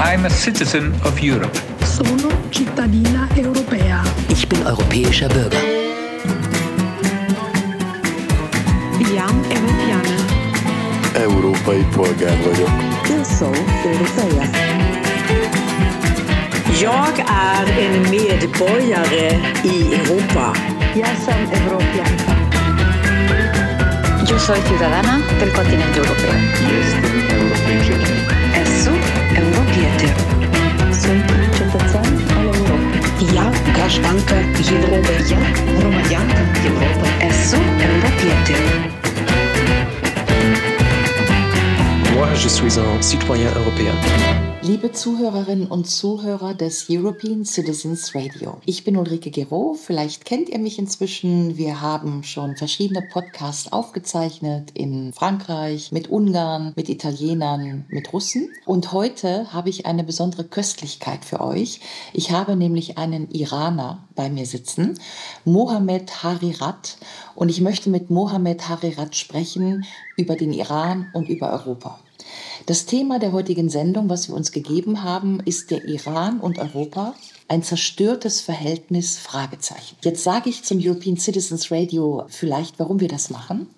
I'm a citizen of Europe. Sono cittadina europea. Ich bin europäischer Bürger. Jam Evropiana. Európai polgár vagyok. Eu sou europeia. Jag är en medborgare i Europa. Jag som europeanka. Yo soy ciudadana del continente europeo. Esu europietė. Sunt cetățean al Europei. Ja grażanka Europy. Ja громадянка Європи. Esu europietė. Je suis un citoyen européen. Liebe Zuhörerinnen und Zuhörer des European Citizens Radio. Ich bin Ulrike Gero. Vielleicht kennt ihr mich inzwischen. Wir haben schon verschiedene Podcasts aufgezeichnet in Frankreich, mit Ungarn, mit Italienern, mit Russen. Und heute habe ich eine besondere Köstlichkeit für euch. Ich habe nämlich einen Iraner bei mir sitzen, Mohammed Harirat. Und ich möchte mit Mohammed Harirat sprechen über den Iran und über Europa. Das Thema der heutigen Sendung, was wir uns gegeben haben, ist der Iran und Europa. Ein zerstörtes Verhältnis? Fragezeichen. Jetzt sage ich zum European Citizens Radio vielleicht, warum wir das machen.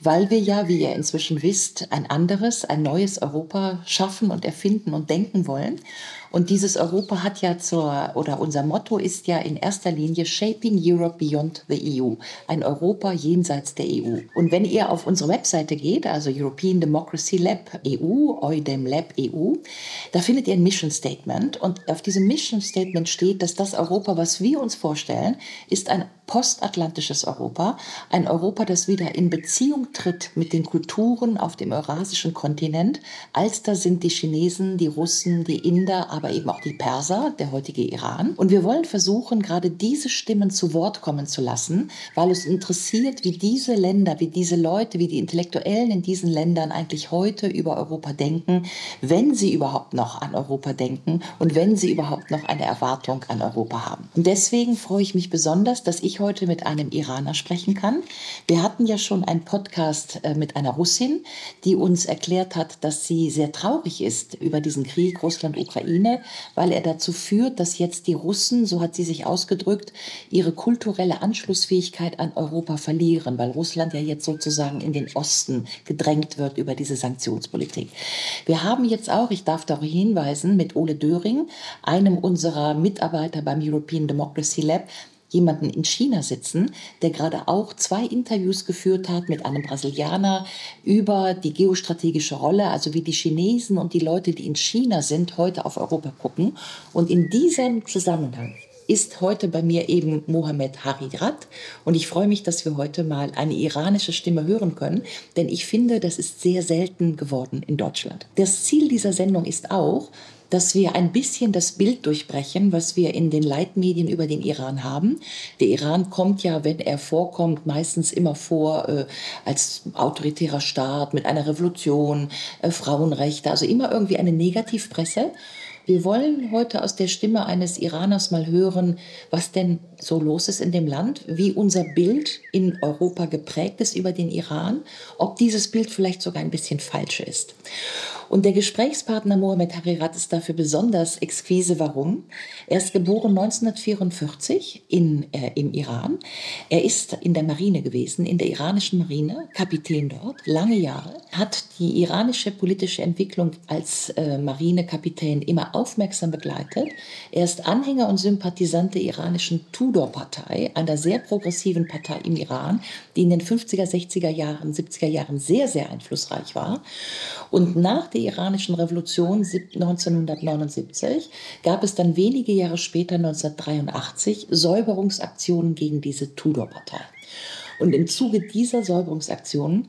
Weil wir ja, wie ihr inzwischen wisst, ein anderes, ein neues Europa schaffen und erfinden und denken wollen. Und dieses Europa hat ja zur, oder unser Motto ist ja in erster Linie Shaping Europe Beyond the EU. Ein Europa jenseits der EU. Und wenn ihr auf unsere Webseite geht, also European Democracy Lab EU, EUDEM Lab EU, da findet ihr ein Mission Statement. Und auf diesem Mission Statement steht, dass das Europa, was wir uns vorstellen, ist ein postatlantisches Europa, ein Europa, das wieder in Beziehung tritt mit den Kulturen auf dem eurasischen Kontinent. Als da sind die Chinesen, die Russen, die Inder, aber eben auch die Perser, der heutige Iran. Und wir wollen versuchen, gerade diese Stimmen zu Wort kommen zu lassen, weil uns interessiert, wie diese Länder, wie diese Leute, wie die Intellektuellen in diesen Ländern eigentlich heute über Europa denken, wenn sie überhaupt noch an Europa denken und wenn sie überhaupt noch eine Erwartung an Europa haben. Und deswegen freue ich mich besonders, dass ich heute mit einem Iraner sprechen kann. Wir hatten ja schon einen Podcast äh, mit einer Russin, die uns erklärt hat, dass sie sehr traurig ist über diesen Krieg Russland-Ukraine, weil er dazu führt, dass jetzt die Russen, so hat sie sich ausgedrückt, ihre kulturelle Anschlussfähigkeit an Europa verlieren, weil Russland ja jetzt sozusagen in den Osten gedrängt wird über diese Sanktionspolitik. Wir haben jetzt auch, ich darf darauf hinweisen, mit Ole Döring, einem unserer Mitarbeiter beim European Democracy Lab, jemanden in China sitzen, der gerade auch zwei Interviews geführt hat mit einem Brasilianer über die geostrategische Rolle, also wie die Chinesen und die Leute, die in China sind, heute auf Europa gucken. Und in diesem Zusammenhang ist heute bei mir eben Mohammed Harirat und ich freue mich, dass wir heute mal eine iranische Stimme hören können, denn ich finde, das ist sehr selten geworden in Deutschland. Das Ziel dieser Sendung ist auch, dass wir ein bisschen das Bild durchbrechen, was wir in den Leitmedien über den Iran haben. Der Iran kommt ja, wenn er vorkommt, meistens immer vor äh, als autoritärer Staat mit einer Revolution, äh, Frauenrechte, also immer irgendwie eine Negativpresse. Wir wollen heute aus der Stimme eines Iraners mal hören, was denn so los ist in dem Land, wie unser Bild in Europa geprägt ist über den Iran, ob dieses Bild vielleicht sogar ein bisschen falsch ist. Und der Gesprächspartner Mohammed Harirat ist dafür besonders exquise. Warum? Er ist geboren 1944 in, äh, im Iran. Er ist in der Marine gewesen, in der iranischen Marine, Kapitän dort, lange Jahre, hat die iranische politische Entwicklung als äh, Marinekapitän immer aufmerksam begleitet. Er ist Anhänger und Sympathisant der iranischen Tudor-Partei, einer sehr progressiven Partei im Iran, die in den 50er, 60er Jahren, 70er Jahren sehr, sehr einflussreich war. Und nach der iranischen Revolution 1979 gab es dann wenige Jahre später, 1983, Säuberungsaktionen gegen diese Tudor-Partei. Und im Zuge dieser Säuberungsaktionen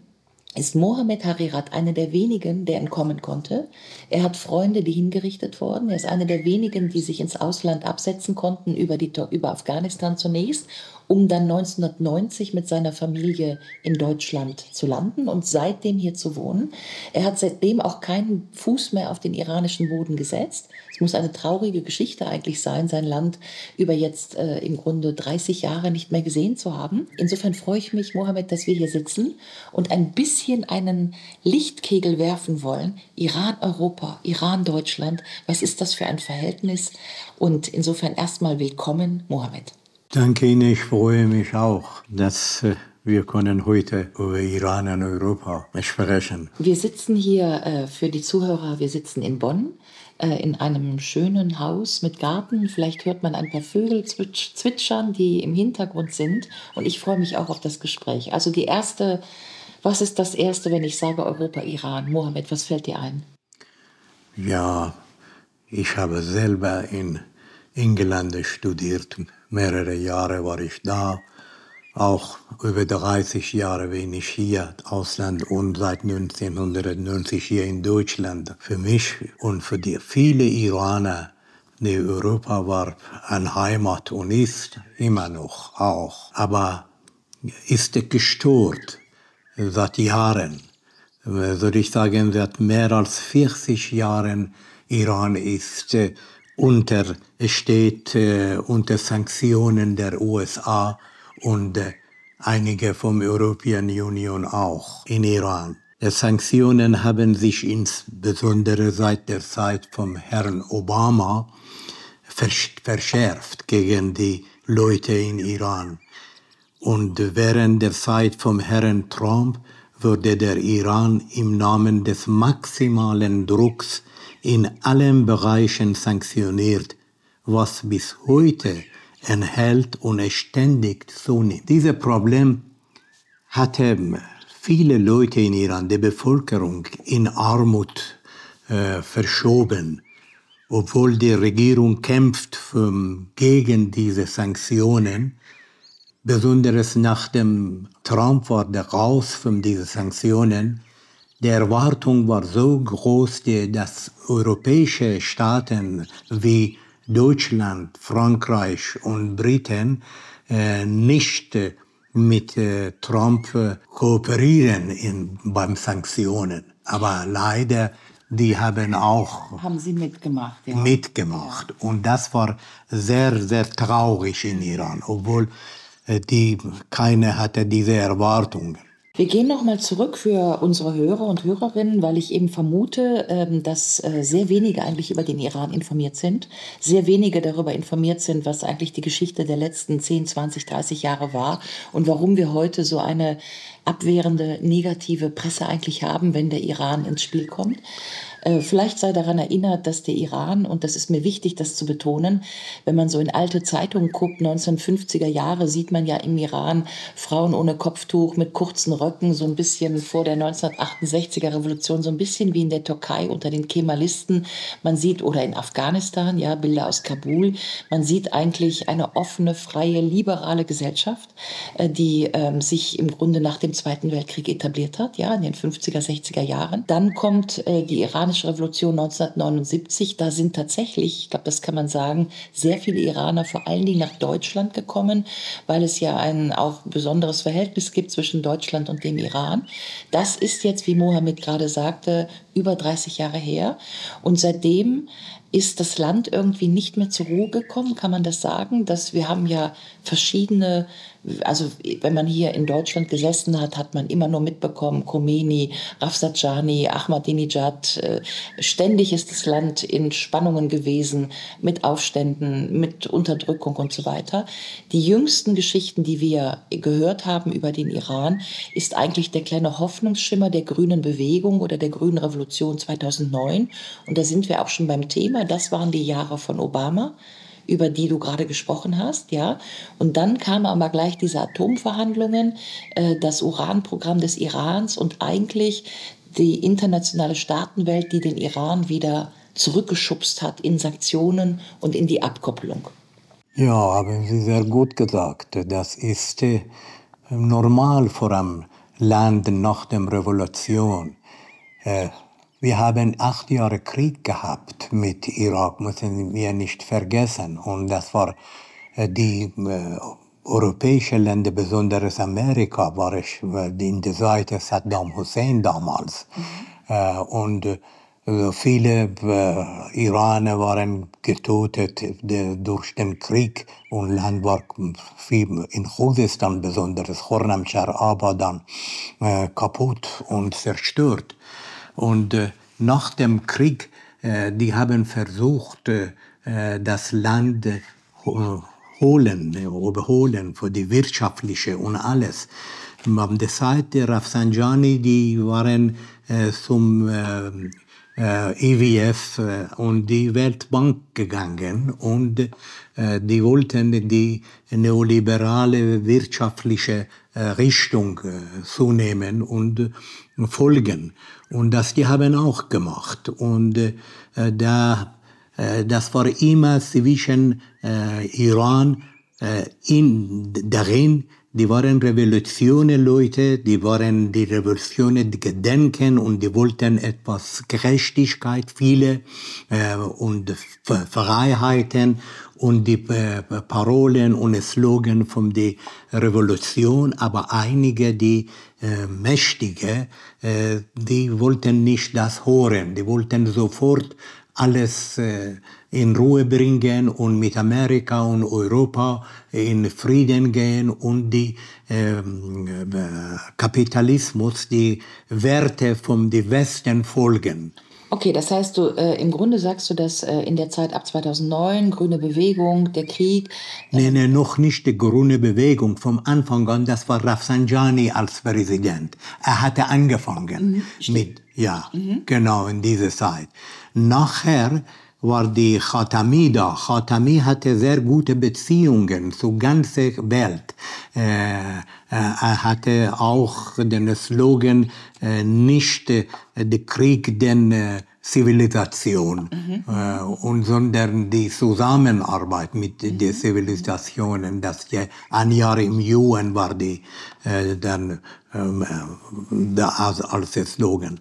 ist Mohammed Harirat einer der wenigen, der entkommen konnte. Er hat Freunde, die hingerichtet wurden. Er ist einer der wenigen, die sich ins Ausland absetzen konnten, über, die, über Afghanistan zunächst um dann 1990 mit seiner Familie in Deutschland zu landen und seitdem hier zu wohnen. Er hat seitdem auch keinen Fuß mehr auf den iranischen Boden gesetzt. Es muss eine traurige Geschichte eigentlich sein, sein Land über jetzt äh, im Grunde 30 Jahre nicht mehr gesehen zu haben. Insofern freue ich mich, Mohammed, dass wir hier sitzen und ein bisschen einen Lichtkegel werfen wollen. Iran, Europa, Iran, Deutschland. Was ist das für ein Verhältnis? Und insofern erstmal willkommen, Mohammed. Danke Ihnen, ich freue mich auch, dass äh, wir können heute über Iran und Europa sprechen. Wir sitzen hier äh, für die Zuhörer, wir sitzen in Bonn äh, in einem schönen Haus mit Garten. Vielleicht hört man ein paar Vögel zwitsch zwitschern, die im Hintergrund sind. Und ich freue mich auch auf das Gespräch. Also die erste, was ist das Erste, wenn ich sage Europa, Iran? Mohammed, was fällt dir ein? Ja, ich habe selber in England studiert. Mehrere Jahre war ich da. Auch über 30 Jahre bin ich hier Ausland und seit 1990 hier in Deutschland. Für mich und für die viele Iraner, die Europa war eine Heimat und ist immer noch auch. Aber ist gestört seit Jahren. Würde ich sagen, seit mehr als 40 Jahren Iran ist unter, steht äh, unter Sanktionen der USA und äh, einige vom European Union auch in Iran. Die Sanktionen haben sich insbesondere seit der Zeit vom Herrn Obama verschärft gegen die Leute in Iran. Und während der Zeit vom Herrn Trump wurde der Iran im Namen des maximalen Drucks in allen Bereichen sanktioniert, was bis heute enthält und ständig zunimmt. Dieses Problem hatte viele Leute in Iran, die Bevölkerung, in Armut äh, verschoben, obwohl die Regierung kämpft für, gegen diese Sanktionen. Besonders nach dem Trump war der raus von diesen Sanktionen die Erwartung war so groß, dass europäische Staaten wie Deutschland, Frankreich und Briten äh, nicht mit äh, Trump äh, kooperieren in, beim Sanktionen. Aber leider, die haben auch haben sie mitgemacht. Ja. Mitgemacht. Und das war sehr, sehr traurig in Iran, obwohl äh, die keine hatte diese Erwartungen. Wir gehen nochmal zurück für unsere Hörer und Hörerinnen, weil ich eben vermute, ähm, dass äh, sehr wenige eigentlich über den Iran informiert sind, sehr wenige darüber informiert sind, was eigentlich die Geschichte der letzten 10, 20, 30 Jahre war und warum wir heute so eine abwehrende, negative Presse eigentlich haben, wenn der Iran ins Spiel kommt. Äh, vielleicht sei daran erinnert, dass der Iran, und das ist mir wichtig, das zu betonen, wenn man so in alte Zeitungen guckt, 1950er Jahre, sieht man ja im Iran Frauen ohne Kopftuch mit kurzen Röcken, so ein bisschen vor der 1968er Revolution, so ein bisschen wie in der Türkei unter den Kemalisten. Man sieht, oder in Afghanistan, ja, Bilder aus Kabul, man sieht eigentlich eine offene, freie, liberale Gesellschaft, äh, die ähm, sich im Grunde nach dem Zweiten Weltkrieg etabliert hat, ja, in den 50er, 60er Jahren. Dann kommt äh, die Iran iranische Revolution 1979, da sind tatsächlich, ich glaube, das kann man sagen, sehr viele Iraner vor allen Dingen nach Deutschland gekommen, weil es ja ein auch besonderes Verhältnis gibt zwischen Deutschland und dem Iran. Das ist jetzt, wie Mohammed gerade sagte, über 30 Jahre her. Und seitdem ist das Land irgendwie nicht mehr zur Ruhe gekommen, kann man das sagen? Dass wir haben ja verschiedene also wenn man hier in Deutschland gesessen hat, hat man immer nur mitbekommen, Khomeini, Rafsanjani, Ahmadinejad, äh, ständig ist das Land in Spannungen gewesen mit Aufständen, mit Unterdrückung und so weiter. Die jüngsten Geschichten, die wir gehört haben über den Iran, ist eigentlich der kleine Hoffnungsschimmer der grünen Bewegung oder der grünen Revolution 2009. Und da sind wir auch schon beim Thema. Das waren die Jahre von Obama über die du gerade gesprochen hast, ja. Und dann kamen aber gleich diese Atomverhandlungen, äh, das Uranprogramm des Irans und eigentlich die internationale Staatenwelt, die den Iran wieder zurückgeschubst hat in Sanktionen und in die Abkopplung. Ja, haben Sie sehr gut gesagt. Das ist äh, normal vor einem Land nach der Revolution. Äh, wir haben acht Jahre Krieg gehabt mit Irak, müssen wir nicht vergessen. Und das war äh, die äh, europäische Länder, besonders Amerika, war ich in der Seite Saddam Hussein damals. Mhm. Und also viele äh, Iraner waren getötet durch den Krieg und Land war viel, in Khuzestan besonders, Khorramshahr, aber dann äh, kaputt und zerstört. Und äh, nach dem Krieg, äh, die haben versucht, äh, das Land äh, holen, überholen für die wirtschaftliche und alles. Am der Zeit Rafsanjani, die waren äh, zum äh, IWF äh, e äh, und die Weltbank gegangen und äh, die wollten die neoliberale wirtschaftliche Richtung zunehmen und folgen. Und das die haben auch gemacht. Und da, das war immer zwischen Iran in, darin, die waren Revolutionen, Leute, die waren die Revolutionen gedenken und die wollten etwas Gerechtigkeit, viele äh, und Freiheiten und die äh, Parolen und Slogan von der Revolution, aber einige, die äh, Mächtige, äh, die wollten nicht das hören, die wollten sofort alles äh, in Ruhe bringen und mit Amerika und Europa in Frieden gehen und die ähm, äh, Kapitalismus, die Werte vom Westen folgen. Okay, das heißt, du äh, im Grunde sagst du, dass äh, in der Zeit ab 2009 grüne Bewegung, der Krieg. Äh nee, nee, noch nicht die grüne Bewegung. Vom Anfang an, das war Rafsanjani als Präsident. Er hatte angefangen mhm, mit, ja, mhm. genau in dieser Zeit. Nachher war die Khatami da. Khatami hatte sehr gute Beziehungen zur ganzen Welt. Äh, äh, er hatte auch den Slogan, äh, nicht der Krieg den Zivilisation, mhm. äh, und sondern die Zusammenarbeit mit mhm. den Zivilisationen. Das ein Jahr im UN war die äh, dann ähm, äh, als, als Slogan.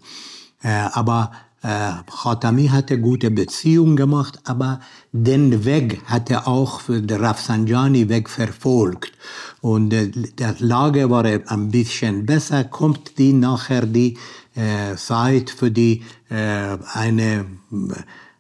Äh, aber Khatami hatte gute Beziehungen gemacht, aber den Weg hatte auch der Rafsanjani Weg verfolgt. Und äh, der Lage war ein bisschen besser, kommt die nachher die äh, Zeit für die äh, eine,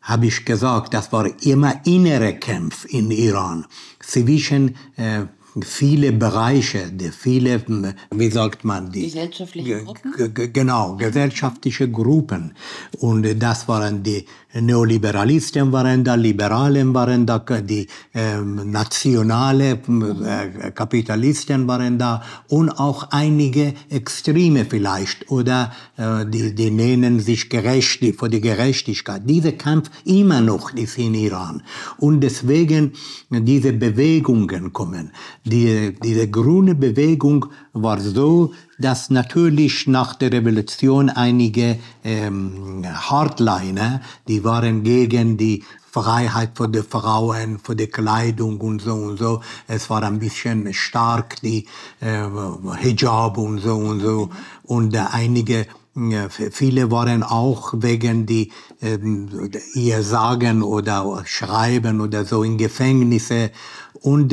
habe ich gesagt, das war immer innere Kampf in Iran zwischen äh, viele Bereiche, die viele, wie sagt man, die gesellschaftliche Gruppen? Genau, gesellschaftliche Gruppen. Und das waren die Neoliberalisten waren da, Liberalen waren da, die äh, nationale äh, Kapitalisten waren da und auch einige Extreme vielleicht oder äh, die, die nennen sich gerecht, die, für die Gerechtigkeit. Dieser Kampf immer noch ist in Iran und deswegen diese Bewegungen kommen. Die, diese grüne Bewegung war so, dass natürlich nach der Revolution einige ähm, Hardliner, die waren gegen die Freiheit für die Frauen, für die Kleidung und so und so. Es war ein bisschen stark, die äh, Hijab und so und so. Und äh, einige Viele waren auch wegen die ähm, ihr Sagen oder Schreiben oder so in Gefängnisse und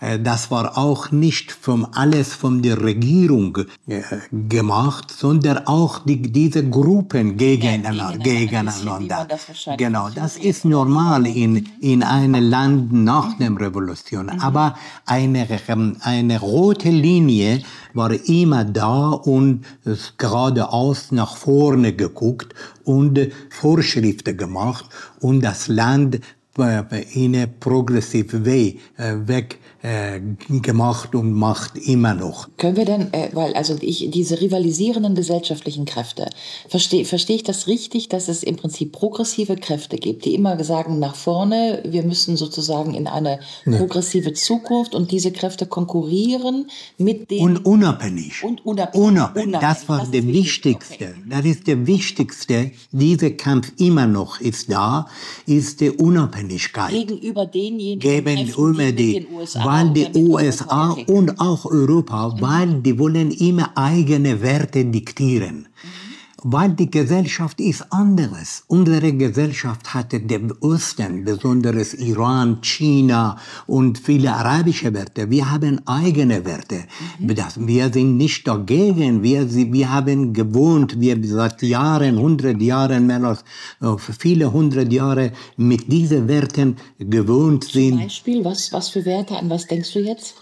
das war auch nicht vom alles von der Regierung äh, gemacht, sondern auch die, diese Gruppen gegeneinander. Ja, gegeneinander. Das genau, das ist normal in, in einem Land nach der Revolution. Mhm. Aber eine, ähm, eine rote Linie war immer da und geradeaus nach vorne geguckt und Vorschriften gemacht und das Land in a progressive way äh, weg äh, gemacht und macht immer noch. Können wir denn, äh, weil also ich diese rivalisierenden gesellschaftlichen Kräfte, verstehe versteh ich das richtig, dass es im Prinzip progressive Kräfte gibt, die immer sagen nach vorne, wir müssen sozusagen in eine progressive Zukunft und diese Kräfte konkurrieren mit den... Und unabhängig. Und unabhängig. unabhängig. Das war das der wichtigste. Okay. Das ist der wichtigste. Dieser Kampf immer noch ist da, ist die Unabhängigkeit. Gegenüber denjenigen Gegenüber Kräften, die, die den USA weil die USA und auch Europa, weil die wollen immer eigene Werte diktieren. Mhm. Weil die Gesellschaft ist anderes. Unsere Gesellschaft hatte den Osten, besonders Iran, China und viele arabische Werte. Wir haben eigene Werte. Mhm. Wir sind nicht dagegen. Wir, wir haben gewohnt, wir seit Jahren, hundert Jahren, mehr als äh, viele hundert Jahre mit diesen Werten gewohnt sind. Zum Beispiel, was, was für Werte, an was denkst du jetzt?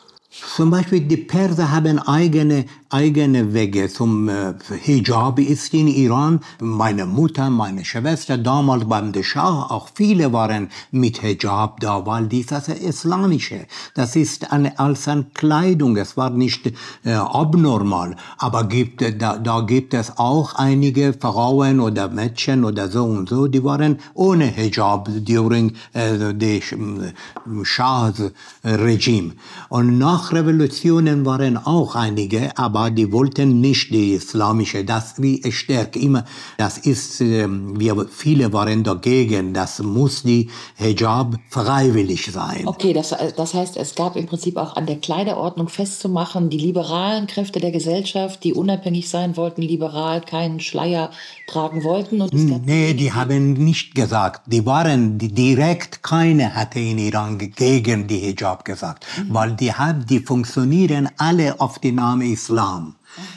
Zum Beispiel die Perser haben eigene, eigene Wege zum äh, Hijab ist in Iran. Meine Mutter, meine Schwester damals beim Schah, auch viele waren mit Hijab da, weil dies das islamische. Das ist eine, als eine Kleidung. Es war nicht äh, abnormal. Aber gibt, da, da gibt es auch einige Frauen oder Mädchen oder so und so, die waren ohne Hijab during äh, das äh, Shahs Regime. Und nach Revolutionen waren auch einige, aber die wollten nicht die islamische. Das wie stärkt immer. Das ist, ähm, wir viele waren dagegen. Das muss die Hijab freiwillig sein. Okay, das, das heißt, es gab im Prinzip auch an der Kleiderordnung festzumachen, die liberalen Kräfte der Gesellschaft, die unabhängig sein wollten, liberal keinen Schleier tragen wollten. Und gab nee, die haben nicht gesagt. Die waren direkt, keine hatte in Iran gegen die Hijab gesagt, mhm. weil die die funktionieren alle auf den Namen Islam. Mhm.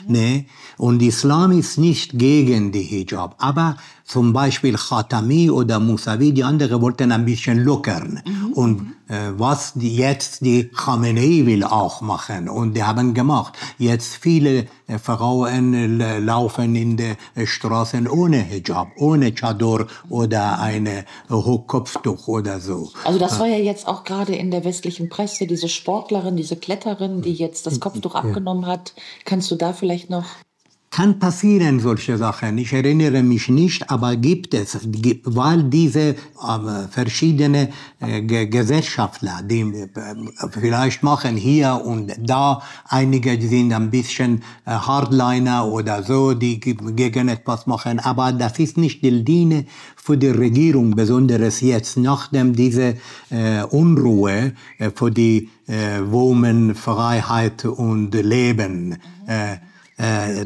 Ne? Und Islam ist nicht gegen die Hijab. Aber zum Beispiel Khatami oder Musavi, die anderen wollten ein bisschen lockern. Mhm. Und äh, was die jetzt die Khamenei will auch machen. Und die haben gemacht. Jetzt viele äh, Frauen äh, laufen in den Straßen ohne Hijab, ohne Chador oder eine Kopftuch oder so. Also das war ja jetzt auch gerade in der westlichen Presse, diese Sportlerin, diese Kletterin, die jetzt das Kopftuch abgenommen hat. Kannst du da vielleicht noch kann passieren solche Sachen. Ich erinnere mich nicht, aber gibt es, weil diese äh, verschiedene äh, Gesellschaftler, die äh, vielleicht machen hier und da, einige sind ein bisschen Hardliner oder so, die gegen etwas machen, aber das ist nicht die Linie für die Regierung, besonders jetzt, nachdem diese Unruhe für die äh, Women, Freiheit und Leben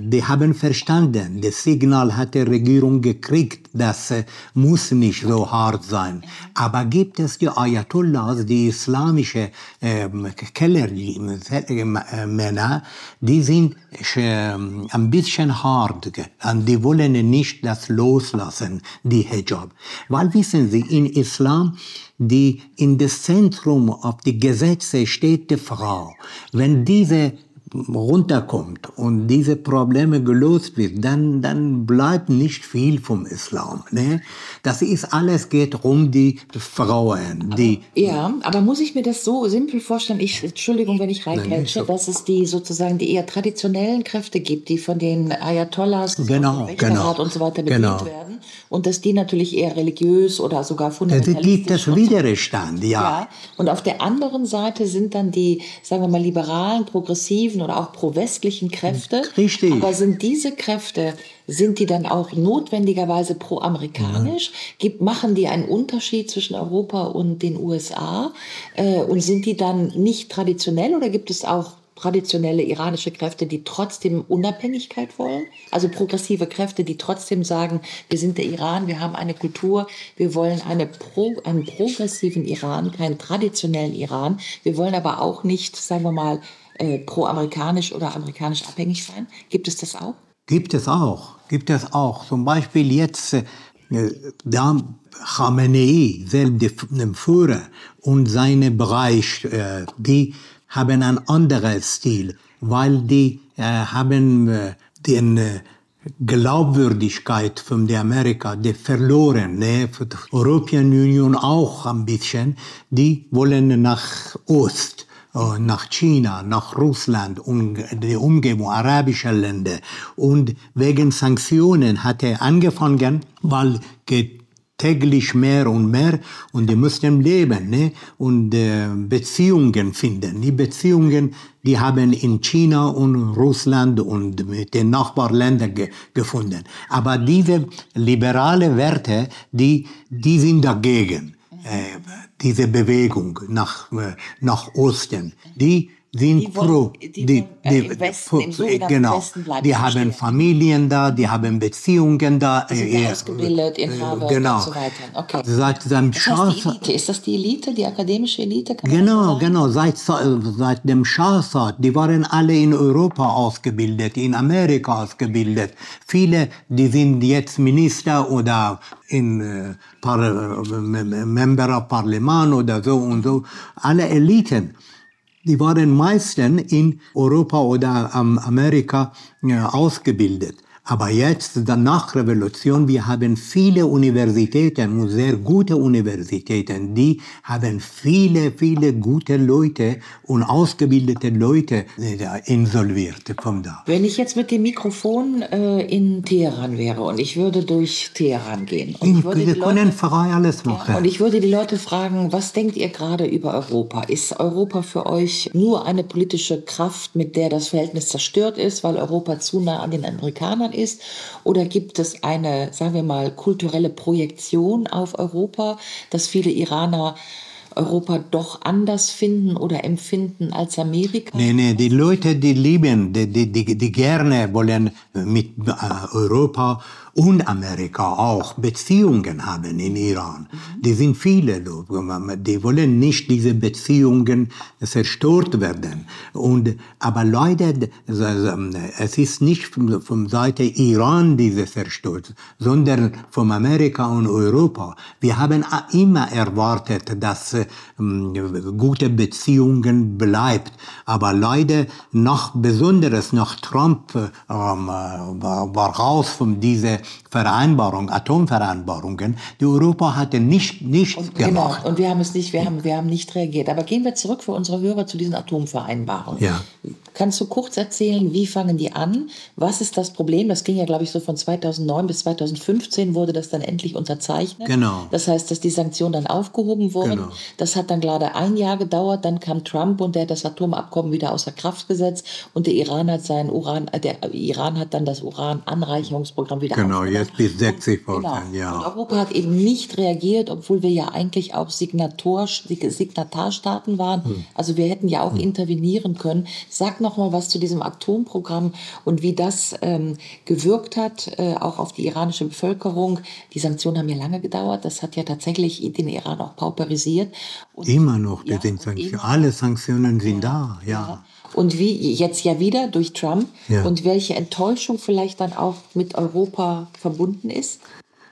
die haben verstanden, das Signal hat die Regierung gekriegt, das äh, muss nicht so hart sein. Aber gibt es die Ayatollahs, die islamische äh, Kellermänner, die sind äh, ein bisschen hart und die wollen nicht das loslassen, die Hijab. Weil wissen Sie, in Islam, die in das Zentrum auf die Gesetze steht die Frau. Wenn diese runterkommt und diese Probleme gelöst wird, dann, dann bleibt nicht viel vom Islam. Ne? Das ist alles geht um die Frauen. Die aber, ja, aber muss ich mir das so simpel vorstellen? Ich, Entschuldigung, wenn ich reinkrätsche, so. dass es die sozusagen die eher traditionellen Kräfte gibt, die von den Ayatollahs genau, genau, und so weiter bedient genau. werden und dass die natürlich eher religiös oder sogar fundamentalistisch. Da gibt es Widerstand, ja. ja. Und auf der anderen Seite sind dann die, sagen wir mal, liberalen, progressiven oder auch pro-westlichen Kräfte. Richtig. Aber sind diese Kräfte, sind die dann auch notwendigerweise pro-amerikanisch? Ja. machen die einen Unterschied zwischen Europa und den USA? Äh, und sind die dann nicht traditionell oder gibt es auch traditionelle iranische Kräfte, die trotzdem Unabhängigkeit wollen, also progressive Kräfte, die trotzdem sagen, wir sind der Iran, wir haben eine Kultur, wir wollen eine Pro, einen progressiven Iran, keinen traditionellen Iran. Wir wollen aber auch nicht, sagen wir mal, äh, pro-amerikanisch oder amerikanisch abhängig sein. Gibt es das auch? Gibt es auch, gibt es auch. Zum Beispiel jetzt, äh, da Khamenei, selbst der Führer und seine Bereich, äh, die haben ein anderes Stil, weil die äh, haben äh, den Glaubwürdigkeit von der Amerika, die verloren, ne, die Europäische Union auch ein bisschen, die wollen nach Ost, nach China, nach Russland und die Umgebung arabischer Länder. Und wegen Sanktionen hat er angefangen, weil täglich mehr und mehr und die müssen leben ne? und äh, Beziehungen finden. Die Beziehungen, die haben in China und Russland und mit den Nachbarländern ge gefunden. Aber diese liberale Werte, die, die sind dagegen. Äh, diese Bewegung nach, äh, nach Osten, die sind Die wollen- pro. die wollen, äh, im Westen, im sogenannten genau. Westen bleiben, die haben. Familien da, die haben Beziehungen da. Die sind äh, äh, ausgebildet in äh, Harvard genau. und so weiter. Okay. Seit dem Das heißt, die Elite, ist das die Elite, die akademische Elite? Kann so Genau, genau. Seit, seit dem Schahzeit, die waren alle in Europa ausgebildet, in Amerika ausgebildet. Viele, die sind jetzt Minister oder in äh, Par äh, Member of Parlament oder so und so. Alle Eliten. Die waren meistens in Europa oder Amerika äh, ausgebildet. Aber jetzt, nach Revolution, wir haben viele Universitäten sehr gute Universitäten, die haben viele, viele gute Leute und ausgebildete Leute insolviert von da. Wenn ich jetzt mit dem Mikrofon äh, in Teheran wäre und ich würde durch Teheran gehen und ich würde Wir können frei alles machen. und ich würde die Leute fragen, was denkt ihr gerade über Europa? Ist Europa für euch nur eine politische Kraft, mit der das Verhältnis zerstört ist, weil Europa zu nah an den Amerikanern ist? Oder gibt es eine, sagen wir mal, kulturelle Projektion auf Europa, dass viele Iraner Europa doch anders finden oder empfinden als Amerika? Nee, nee, die Leute, die lieben, die, die, die, die gerne wollen mit äh, Europa und Amerika auch Beziehungen haben in Iran. Die sind viele Leute, die wollen nicht diese Beziehungen zerstört werden. Und, aber leider, es ist nicht von, Seite Iran diese zerstört, sondern von Amerika und Europa. Wir haben immer erwartet, dass ähm, gute Beziehungen bleibt. Aber leider nach, besonders nach Trump ähm, war, war raus von dieser Vereinbarung, Atomvereinbarungen. Die Europa hatte nicht, nichts Und, gemacht. genau, und wir haben es nicht, wir haben, wir haben nicht reagiert. Aber gehen wir zurück für unsere Hörer zu diesen Atomvereinbarungen. Ja. Kannst du kurz erzählen, wie fangen die an? Was ist das Problem? Das ging ja, glaube ich, so von 2009 bis 2015 wurde das dann endlich unterzeichnet. Genau. Das heißt, dass die Sanktionen dann aufgehoben wurden. Genau. Das hat dann gerade ein Jahr gedauert. Dann kam Trump und der hat das Atomabkommen wieder außer Kraft gesetzt. Und der Iran hat sein Uran, äh, der Iran hat dann das Urananreicherungsprogramm wieder Genau, jetzt bis 60 Genau. Prozent, Und ja. Europa hat eben nicht reagiert, obwohl wir ja eigentlich auch Signator, Sig- Signatarstaaten waren. Hm. Also wir hätten ja auch intervenieren können. Sag noch mal was zu diesem Atomprogramm und wie das ähm, gewirkt hat, äh, auch auf die iranische Bevölkerung. Die Sanktionen haben ja lange gedauert. Das hat ja tatsächlich den Iran auch pauperisiert. Und, Immer noch, Ja, sind Sanktionen. Alle Sanktionen sind da, ja. und wie jetzt ja wieder durch Trump Ja. und welche Enttäuschung vielleicht dann auch mit Europa verbunden ist.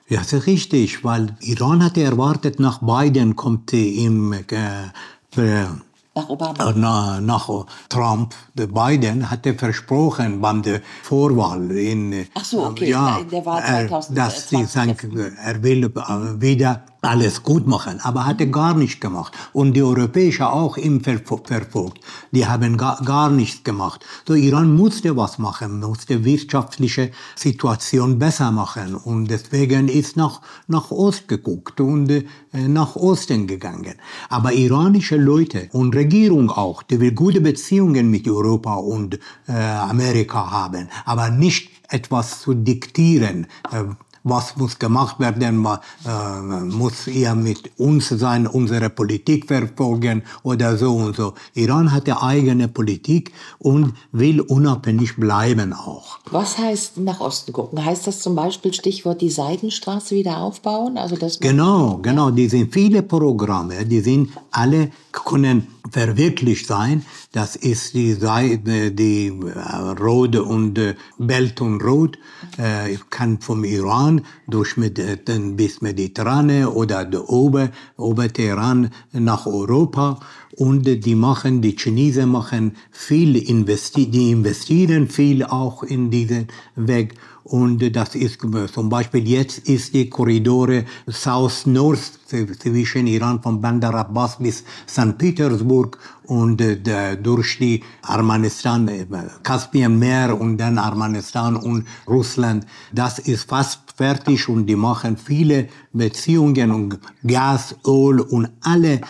Ja, das ist richtig, weil Iran hatte erwartet, nach Biden kommt im äh, Nach Obama. Äh, na- nach Trump, Biden hatte versprochen beim der Vorwahl in so, okay, ja, in der Wahl er, 2020 dass die Sank er will äh, wieder alles gut machen, aber hat er gar nicht gemacht und die Europäische auch verfo- verfolgt. Die haben gar, gar nichts gemacht. So Iran musste was machen, musste wirtschaftliche Situation besser machen und deswegen ist nach nach Ost geguckt und äh, nach Osten gegangen. Aber iranische Leute und Regierung auch, die will gute Beziehungen mit Europa und äh, Amerika haben, aber nicht etwas zu diktieren. Äh, was muss gemacht werden, äh, muss eher mit uns sein, unsere Politik verfolgen oder so und so. Iran hat eine eigene Politik und will unabhängig bleiben auch. Was heißt nach Osten gucken? Heißt das zum Beispiel Stichwort die Seidenstraße wieder aufbauen? Also man- Genau, genau. Die sind viele Programme, die sind alle können verwirklicht sein. Das ist die Seite, die äh, Rote und äh, Belt und Rot äh, kann vom Iran durch äh, dann bis Mediterrane oder der Ober, Oberteheran nach Europa. Und die machen, die Chinesen machen viel, investi die investieren viel auch in diesen Weg. Und das ist zum Beispiel jetzt ist die Korridore South-North zwischen Iran von Bandar Abbas bis St. Petersburg und äh, durch die Armanistan, äh, Kaspienmeer und dann Armanistan und Russland. Das ist fast fertig und die machen viele Beziehungen und Gas, Öl und alle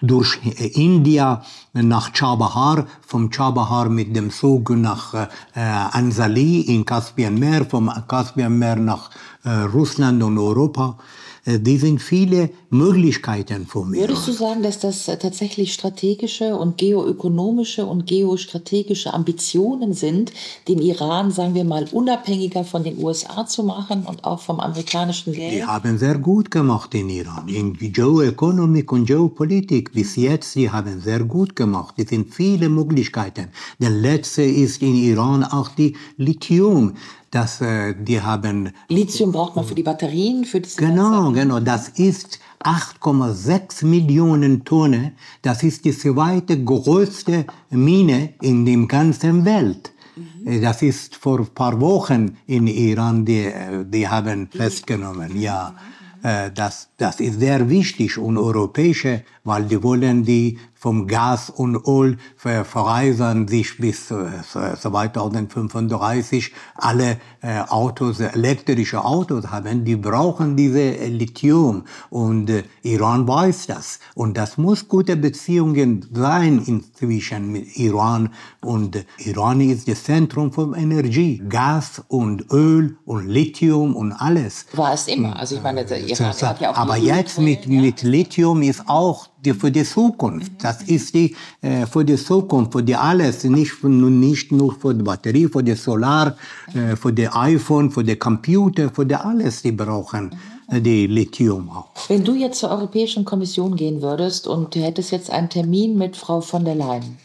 durch äh, India nach Chabahar, vom Chabahar mit dem Zug nach äh, Ansali in Kaspienmeer, vom Kaspienmeer nach äh, Russland und Europa. Äh, die sind viele Möglichkeiten für mich. Würdest du sagen, dass das äh, tatsächlich strategische und geoökonomische und geostrategische Ambitionen sind, den Iran, sagen wir mal, unabhängiger von den USA zu machen und auch vom amerikanischen Geld? Die haben sehr gut gemacht in Iran. In Geoeconomic und Geopolitik bis jetzt, die haben sehr gut gemacht. Es sind viele Möglichkeiten. Der letzte ist in Iran auch die Lithium dass äh, die haben Lithium braucht man für die Batterien, für diese Genau, genau, das ist 8,6 Millionen Tonnen. Das ist die zweite größte Mine in der ganzen Welt. Mhm. Das ist vor ein paar Wochen in Iran, die, äh, die haben festgenommen, ja. Äh, das, das ist sehr wichtig und europäische, weil die wollen die vom Gas und Öl verreisen sich bis 2035 alle äh, Autos, elektrische Autos haben, die brauchen diese Lithium und äh, Iran weiß das. Und das muss gute Beziehungen sein inzwischen mit Iran. Und Iran ist das Zentrum von Energie, Gas und Öl und Lithium und alles. War es immer, also ich meine, Iran hat ja auch aber jetzt mit, mit Lithium ist auch die, für die Zukunft. Das ist die äh, für die Zukunft, für die alles, nicht, nicht nur für die Batterie, für die Solar, äh, für die iPhone, für die Computer, für die alles, die brauchen äh, die Lithium auch. Wenn du jetzt zur Europäischen Kommission gehen würdest und du hättest jetzt einen Termin mit Frau von der Leyen,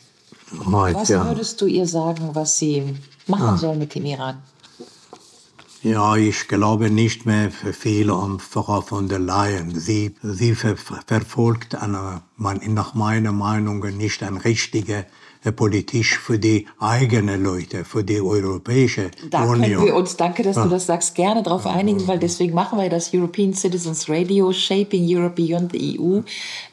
Heute, was würdest du ihr sagen, was sie machen ah. soll mit dem Iran? Ja, ich glaube nicht mehr viel um Frau von der Leyen. Sie, sie ver verfolgt eine, nach meiner Meinung nicht eine richtige politisch für die eigenen Leute, für die europäische da Union. Da können wir uns, danke, dass du das sagst, gerne darauf einigen, weil deswegen machen wir das European Citizens Radio, Shaping Europe Beyond the EU,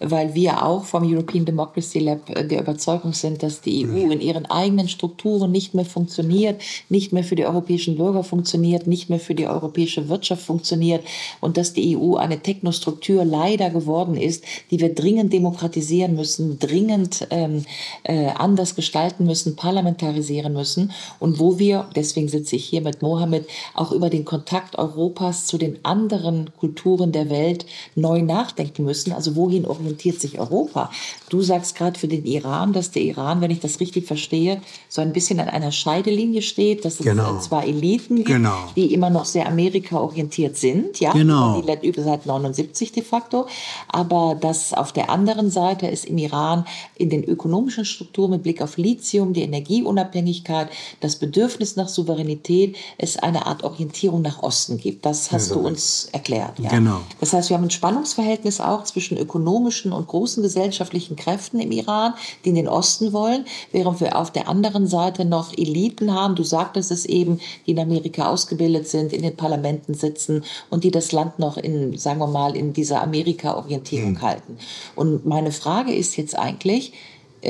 weil wir auch vom European Democracy Lab äh, der Überzeugung sind, dass die EU in ihren eigenen Strukturen nicht mehr funktioniert, nicht mehr für die europäischen Bürger funktioniert, nicht mehr für die europäische Wirtschaft funktioniert und dass die EU eine Technostruktur leider geworden ist, die wir dringend demokratisieren müssen, dringend ähm, äh, anders gestalten müssen, parlamentarisieren müssen und wo wir, deswegen sitze ich hier mit Mohammed, auch über den Kontakt Europas zu den anderen Kulturen der Welt neu nachdenken müssen. Also wohin orientiert sich Europa? Du sagst gerade für den Iran, dass der Iran, wenn ich das richtig verstehe, so ein bisschen an einer Scheidelinie steht, dass es genau. zwar Eliten gibt, genau. die immer noch sehr Amerika orientiert sind, ja, genau. die seit 79 de facto, aber dass auf der anderen Seite es im Iran in den ökonomischen Strukturen mit Blick auf Lithium, die Energieunabhängigkeit, das Bedürfnis nach Souveränität, es eine Art Orientierung nach Osten gibt. Das hast ja, du uns erklärt. Ja? Genau. Das heißt, wir haben ein Spannungsverhältnis auch zwischen ökonomischen und großen gesellschaftlichen Kräften im Iran, die in den Osten wollen, während wir auf der anderen Seite noch Eliten haben. Du sagtest es eben, die in Amerika ausgebildet sind, in den Parlamenten sitzen und die das Land noch in, sagen wir mal, in dieser Amerika-Orientierung mhm. halten. Und meine Frage ist jetzt eigentlich,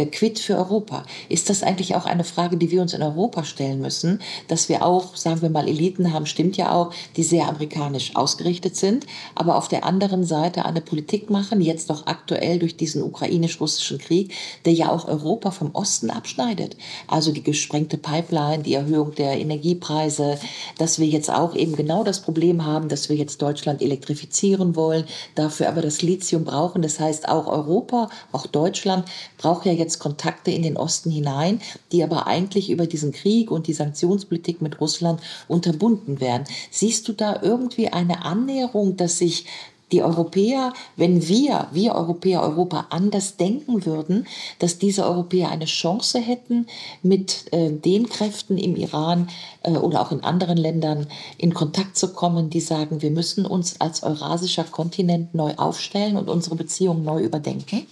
Quid für Europa. Ist das eigentlich auch eine Frage, die wir uns in Europa stellen müssen, dass wir auch, sagen wir mal, Eliten haben, stimmt ja auch, die sehr amerikanisch ausgerichtet sind, aber auf der anderen Seite eine Politik machen, jetzt doch aktuell durch diesen ukrainisch-russischen Krieg, der ja auch Europa vom Osten abschneidet. Also die gesprengte Pipeline, die Erhöhung der Energiepreise, dass wir jetzt auch eben genau das Problem haben, dass wir jetzt Deutschland elektrifizieren wollen, dafür aber das Lithium brauchen. Das heißt, auch Europa, auch Deutschland braucht ja jetzt jetzt Kontakte in den Osten hinein, die aber eigentlich über diesen Krieg und die Sanktionspolitik mit Russland unterbunden werden. Siehst du da irgendwie eine Annäherung, dass sich die Europäer, wenn wir, wir Europäer, Europa anders denken würden, dass diese Europäer eine Chance hätten, mit äh, den Kräften im Iran äh, oder auch in anderen Ländern in Kontakt zu kommen, die sagen, wir müssen uns als eurasischer Kontinent neu aufstellen und unsere Beziehungen neu überdenken?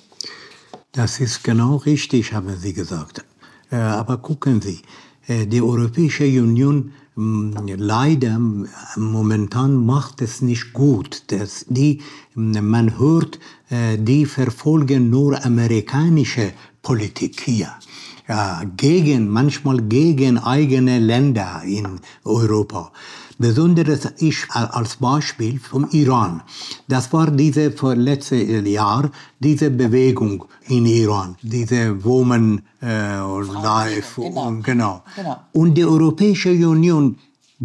Das ist genau richtig, haben Sie gesagt. Äh, aber gucken Sie, äh, die Europäische Union mm, leider momentan macht es nicht gut. Das, die, man hört, äh, die verfolgen nur amerikanische Politik hier. Ja, gegen, manchmal gegen eigene Länder in Europa. Besonderes ich als Beispiel vom Iran. Das war diese vor letztes Jahr, diese Bewegung in Iran, diese Woman äh, Life, genau. Und, genau. genau. Und die Europäische Union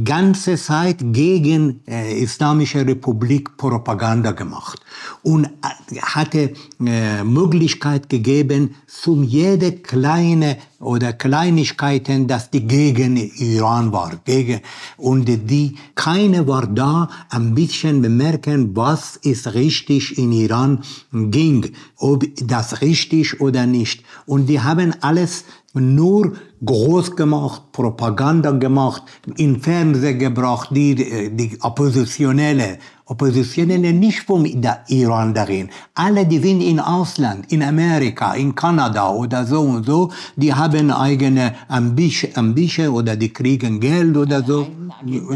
ganze Zeit gegen äh, Islamische Republik Propaganda gemacht und äh, hatte äh, Möglichkeit gegeben, zum jede kleine oder Kleinigkeiten, dass die gegen Iran war, gegen und die keine war da, ein bisschen bemerken, was ist richtig in Iran ging, ob das richtig oder nicht. Und die haben alles nur groß gemacht, Propaganda gemacht, in Fernsehen gebracht, die, die Oppositionelle, Oppositionelle nicht vom Iran darin. Alle, die sind in Ausland, in Amerika, in Kanada oder so und so, die haben eigene Ambition, Ambition oder die kriegen Geld oder so.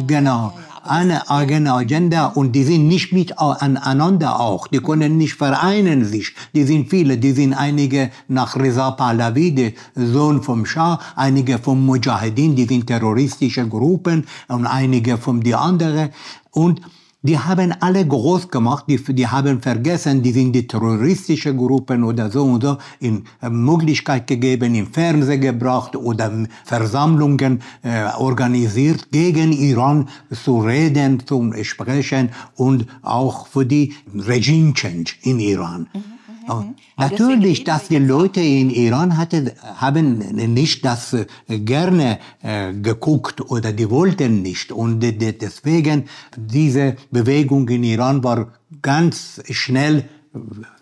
Genau eine eigene Agenda und die sind nicht mit aneinander auch. Die können nicht vereinen sich. Die sind viele. Die sind einige nach Reza Pahlavi, der Sohn vom Schah, einige vom Mujahedin, die sind terroristische Gruppen und einige von die anderen. Und die haben alle groß gemacht, die, die haben vergessen, die sind die terroristische Gruppen oder so und so in äh, Möglichkeit gegeben, im Fernsehen gebracht oder Versammlungen äh, organisiert, gegen Iran zu reden, zu sprechen und auch für die Regime Change in Iran. Mhm. Mhm. Natürlich, dass die Leute in Iran hatte, haben nicht das äh, gerne äh, geguckt oder die wollten nicht. Und deswegen, diese Bewegung in Iran war ganz schnell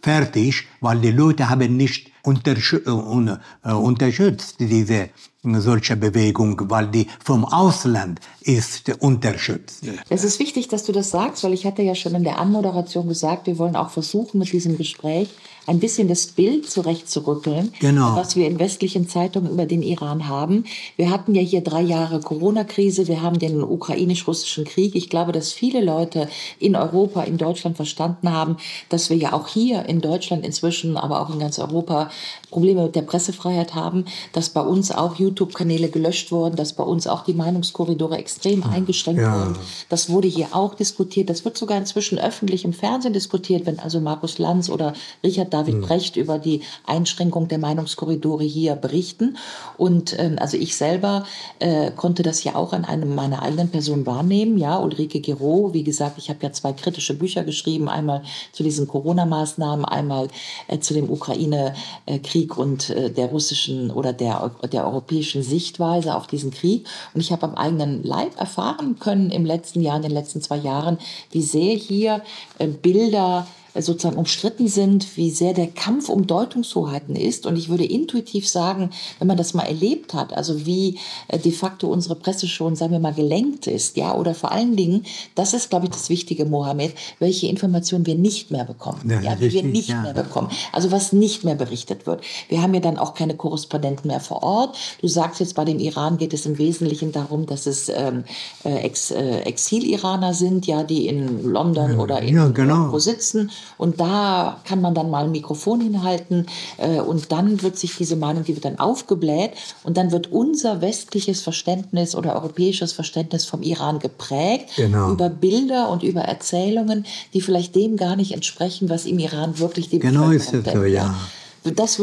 fertig, weil die Leute haben nicht äh, unterstützt diese solche Bewegung, weil die vom Ausland ist unterstützt. Es ist wichtig, dass du das sagst, weil ich hatte ja schon in der Anmoderation gesagt, wir wollen auch versuchen, mit diesem Gespräch ein bisschen das Bild zurechtzurückeln, genau. was wir in westlichen Zeitungen über den Iran haben. Wir hatten ja hier drei Jahre Corona-Krise, wir haben den ukrainisch-russischen Krieg. Ich glaube, dass viele Leute in Europa, in Deutschland verstanden haben, dass wir ja auch hier in Deutschland inzwischen, aber auch in ganz Europa Probleme mit der Pressefreiheit haben, dass bei uns auch YouTube-Kanäle gelöscht wurden, dass bei uns auch die Meinungskorridore extrem eingeschränkt ja. wurden. Das wurde hier auch diskutiert. Das wird sogar inzwischen öffentlich im Fernsehen diskutiert, wenn also Markus Lanz oder Richard David mhm. Brecht über die Einschränkung der Meinungskorridore hier berichten. Und ähm, also ich selber äh, konnte das ja auch an einem meiner eigenen Person wahrnehmen. Ja, Ulrike Gero, wie gesagt, ich habe ja zwei kritische Bücher geschrieben, einmal zu diesen Corona-Maßnahmen, einmal äh, zu dem Ukraine-Krieg und äh, der russischen oder der, der europäischen Sichtweise auf diesen Krieg. Und ich habe am eigenen Leib erfahren können im letzten Jahr, in den letzten zwei Jahren, wie sehr hier äh, Bilder sozusagen umstritten sind, wie sehr der Kampf um Deutungshoheiten ist. Und ich würde intuitiv sagen, wenn man das mal erlebt hat, also wie äh, de facto unsere Presse schon, sagen wir mal, gelenkt ist, ja, oder vor allen Dingen, das ist, glaube ich, das Wichtige, Mohammed, welche Informationen wir nicht mehr bekommen, ja, ja die wir nicht ja. mehr bekommen, also was nicht mehr berichtet wird. Wir haben ja dann auch keine Korrespondenten mehr vor Ort. Du sagst jetzt, bei dem Iran geht es im Wesentlichen darum, dass es ähm, äh, Ex, äh, Exil-Iraner sind, ja, die in London ja, oder in ja, genau. sitzen und da kann man dann mal ein Mikrofon hinhalten äh, und dann wird sich diese Meinung, die wird dann aufgebläht und dann wird unser westliches Verständnis oder europäisches Verständnis vom Iran geprägt genau. über Bilder und über Erzählungen, die vielleicht dem gar nicht entsprechen, was im Iran wirklich die Genau ist es so, ja.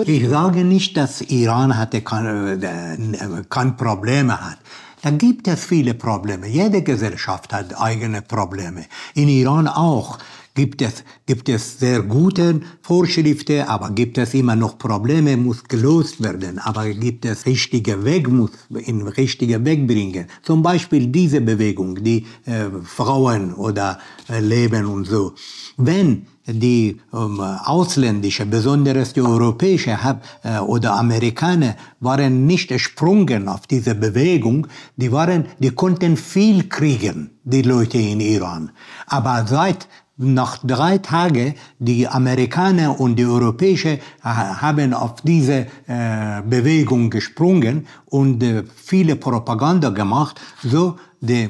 ich sage nicht, dass Iran hatte keine, äh, keine Probleme hat. Da gibt es viele Probleme. Jede Gesellschaft hat eigene Probleme. In Iran auch gibt es, gibt es sehr gute Vorschriften, aber gibt es immer noch Probleme, muss gelöst werden. Aber gibt es richtige Weg, muss in richtige Weg bringen. Zum Beispiel diese Bewegung, die äh, Frauen oder äh, Leben und so. Wenn die ähm, ausländische, besonders die europäische äh, oder Amerikaner waren nicht gesprungen auf diese Bewegung. Die waren, die konnten viel kriegen, die Leute in Iran. Aber seit nach drei Tagen, die Amerikaner und die Europäer äh, haben auf diese äh, Bewegung gesprungen und äh, viele Propaganda gemacht, so die,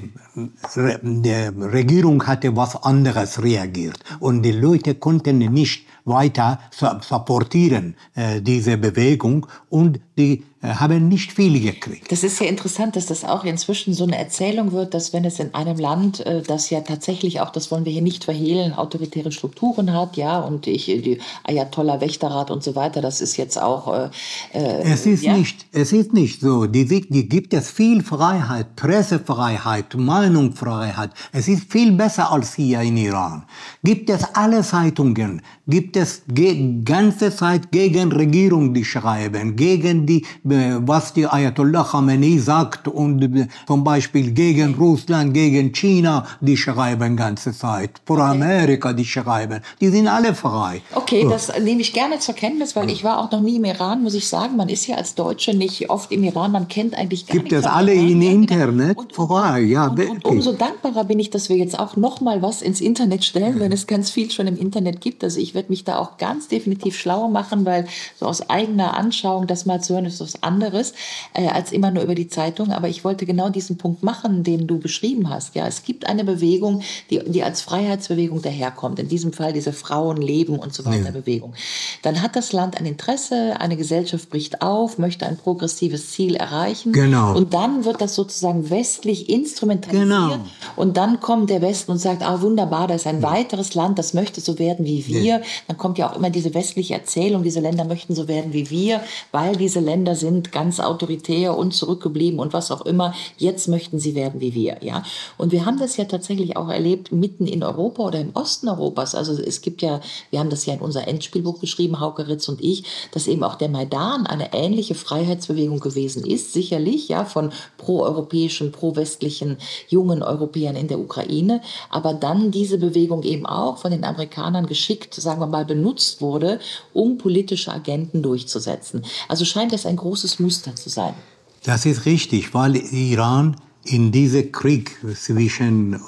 die Regierung hatte was anderes reagiert und die Leute konnten nicht weiter supportieren äh, diese Bewegung und die haben nicht viel gekriegt. Das ist ja interessant, dass das auch inzwischen so eine Erzählung wird, dass wenn es in einem Land, äh, das ja tatsächlich auch, das wollen wir hier nicht verhehlen, autoritäre Strukturen hat, ja, und ich, die Ayatollah Wächterrat und so weiter, das ist jetzt auch. Äh, äh es ist ja? nicht, es ist nicht so. Die, die gibt es viel Freiheit, Pressefreiheit. Freiheit, Meinungsfreiheit. Es ist viel besser als hier in Iran. Gibt es alle Zeitungen, gibt es ge ganze Zeit gegen Regierung, die schreiben, gegen die, äh, was die Ayatollah Khamenei sagt und äh, zum Beispiel gegen Russland, gegen China, die schreiben ganze Zeit. Für Amerika, die schreiben. Die sind alle frei. Okay, das nehme ich gerne zur Kenntnis, weil ich war auch noch nie im Iran, muss ich sagen. Man ist ja als Deutsche nicht oft im Iran, man kennt eigentlich gar Gibt es alle im Internet? Und, vorbei, ja. Und, und umso dankbarer bin ich, dass wir jetzt auch noch mal was ins Internet stellen, wenn es ganz viel schon im Internet gibt. Also ich werde mich da auch ganz definitiv schlauer machen, weil so aus eigener Anschauung das mal zu hören ist was anderes äh, als immer nur über die Zeitung. Aber ich wollte genau diesen Punkt machen, den du beschrieben hast. Ja, es gibt eine Bewegung, die, die als Freiheitsbewegung daherkommt. In diesem Fall diese Frauenleben und so weiter ja. Bewegung. Dann hat das Land ein Interesse, eine Gesellschaft bricht auf, möchte ein progressives Ziel erreichen. Genau. Und dann wird das sozusagen westlich instrumentalisiert. Genau. Und dann kommt der Westen und sagt, ah wunderbar, das ist ein ja. weiteres Land, das möchte so werden wie wir. Ja. Dann kommt ja auch immer diese westliche Erzählung, diese Länder möchten so werden wie wir, weil diese Länder sind ganz autoritär und zurückgeblieben und was auch immer. Jetzt möchten sie werden wie wir. Ja? Und wir haben das ja tatsächlich auch erlebt mitten in Europa oder im Osten Europas. Also es gibt ja, wir haben das ja in unser Endspielbuch geschrieben, Hauke Ritz und ich, dass eben auch der Maidan eine ähnliche Freiheitsbewegung gewesen ist, sicherlich, ja, von proeuropäischen, pro-westlichen jungen Europäern in der Ukraine, aber dann diese Bewegung eben auch von den Amerikanern geschickt, sagen wir mal, benutzt wurde, um politische Agenten durchzusetzen. Also scheint es ein großes Muster zu sein. Das ist richtig, weil Iran in diesem Krieg zwischen äh,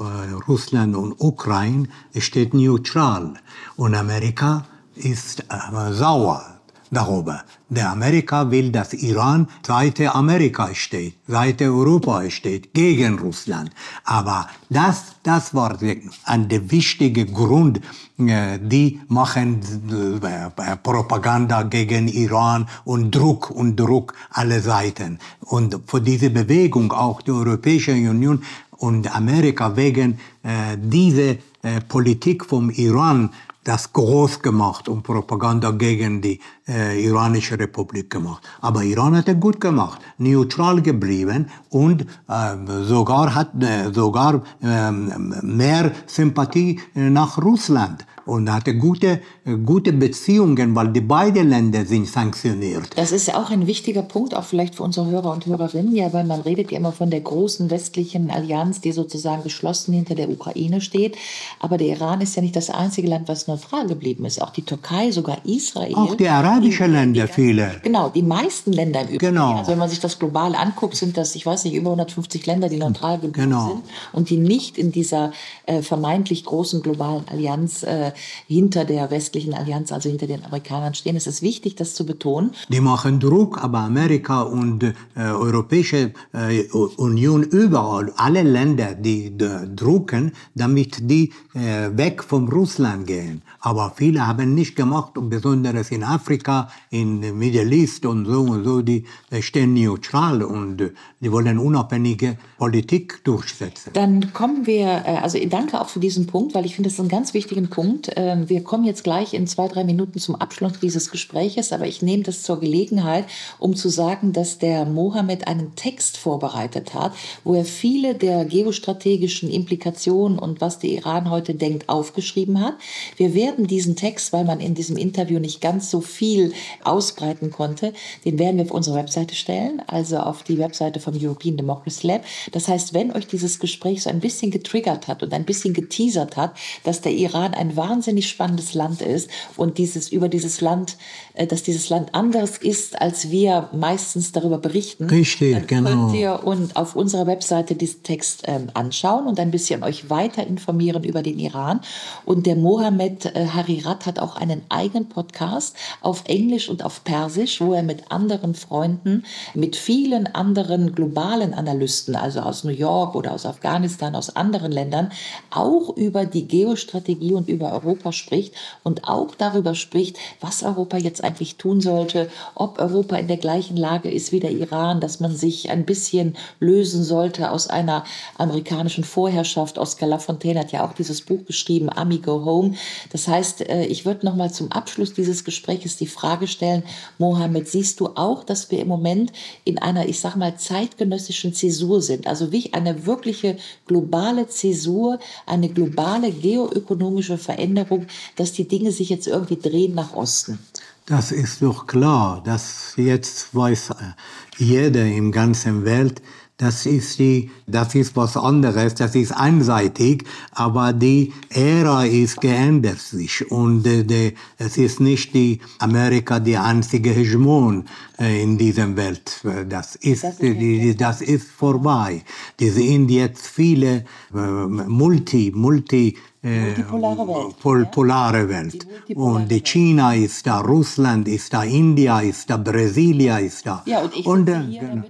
Russland und Ukraine steht neutral und Amerika ist äh, sauer darüber. Der Amerika will, dass Iran Seite Amerika steht, Seite Europa steht, gegen Russland. Aber das, das war ein wichtiger Grund, äh, die machen äh, Propaganda gegen Iran und Druck und Druck alle Seiten. Und für diese Bewegung auch die Europäische Union und Amerika wegen äh, dieser äh, Politik vom Iran das groß gemacht und Propaganda gegen die äh, iranische Republik gemacht. Aber Iran hat es gut gemacht, neutral geblieben und äh, sogar hat äh, sogar äh, mehr Sympathie äh, nach Russland und hatte gute, gute Beziehungen, weil die beiden Länder sind sanktioniert. Das ist ja auch ein wichtiger Punkt, auch vielleicht für unsere Hörer und Hörerinnen, ja, weil man redet ja immer von der großen westlichen Allianz, die sozusagen geschlossen hinter der Ukraine steht. Aber der Iran ist ja nicht das einzige Land, was neutral geblieben ist. Auch die Türkei, sogar Israel. Auch die arabischen Länder, die, viele. Genau, die meisten Länder im Übrigen. Genau. Also wenn man sich das global anguckt, sind das, ich weiß nicht, über 150 Länder, die neutral geblieben genau. sind und die nicht in dieser äh, vermeintlich großen globalen Allianz äh, hinter der westlichen Allianz, also hinter den Amerikanern stehen. Es ist wichtig, das zu betonen. Die machen Druck, aber Amerika und äh, Europäische äh, Union überall, alle Länder, die drucken, damit die äh, weg vom Russland gehen. Aber viele haben nicht gemacht, und besonders in Afrika, in Middle East und so und so, die stehen neutral und die wollen unabhängige Politik durchsetzen. Dann kommen wir, äh, also danke auch für diesen Punkt, weil ich finde, das ist ein ganz wichtigen Punkt. Ähm, wir kommen jetzt gleich in zwei, drei Minuten zum Abschluss dieses Gespräches, aber ich nehme das zur Gelegenheit, um zu sagen, dass der Mohammed einen Text vorbereitet hat, wo er viele der geostrategischen Implikationen und was der Iran heute denkt, aufgeschrieben hat. Wir werden diesen Text, weil man in diesem Interview nicht ganz so viel ausbreiten konnte, den werden wir auf unsere Webseite stellen, also auf die Webseite vom European Democracy Lab. Das heißt, wenn euch dieses Gespräch so ein bisschen getriggert hat und ein bisschen geteasert hat, dass der Iran ein wahnsinnig spannendes Land ist und dieses über dieses Land, äh, dass dieses Land anders ist, als wir meistens darüber berichten. Richtig, dann genau. Könnt ihr und auf unserer Webseite diesen Text ähm, anschauen und ein bisschen euch weiter informieren über den Iran. Und der Mohammed äh, Harirat hat auch einen eigenen Podcast auf Englisch und auf Persisch, wo er mit anderen Freunden, mit vielen anderen globalen Analysten, also aus New York oder aus Afghanistan, aus anderen Ländern, auch über die Geostrategie und über Europa spricht und auch darüber spricht, was Europa jetzt eigentlich tun sollte, ob Europa in der gleichen Lage ist wie der Iran, dass man sich ein bisschen lösen sollte aus einer amerikanischen Vorherrschaft. Oscar Lafontaine hat ja auch dieses Buch geschrieben, Ami Go Home. Das heißt, äh, ich würde noch mal zum Abschluss dieses Gesprächs die Frage stellen, Mohammed, siehst du auch, dass wir im Moment in einer, ich sag mal, zeitgenössischen Zäsur sind? Also wie eine wirkliche globale Zäsur, eine globale geoökonomische Veränderung, dass die Dinge sich jetzt irgendwie drehen nach Osten? Das ist doch klar, dass jetzt weiß jeder im ganzen Welt, das ist die, das ist was anderes, das ist einseitig, aber die Ära ist geändert sich und äh, die, es ist nicht die Amerika die einzige Hegemon äh, in dieser Welt. Das ist, das ist, die, das ist vorbei. Die sind jetzt viele äh, Multi, Multi Multipolare Welt. Pol polare Welt. Die und die China ist da, Russland ist da, India ist da, Brasilia ist da. Ja, und ich und, äh, genau. sozusagen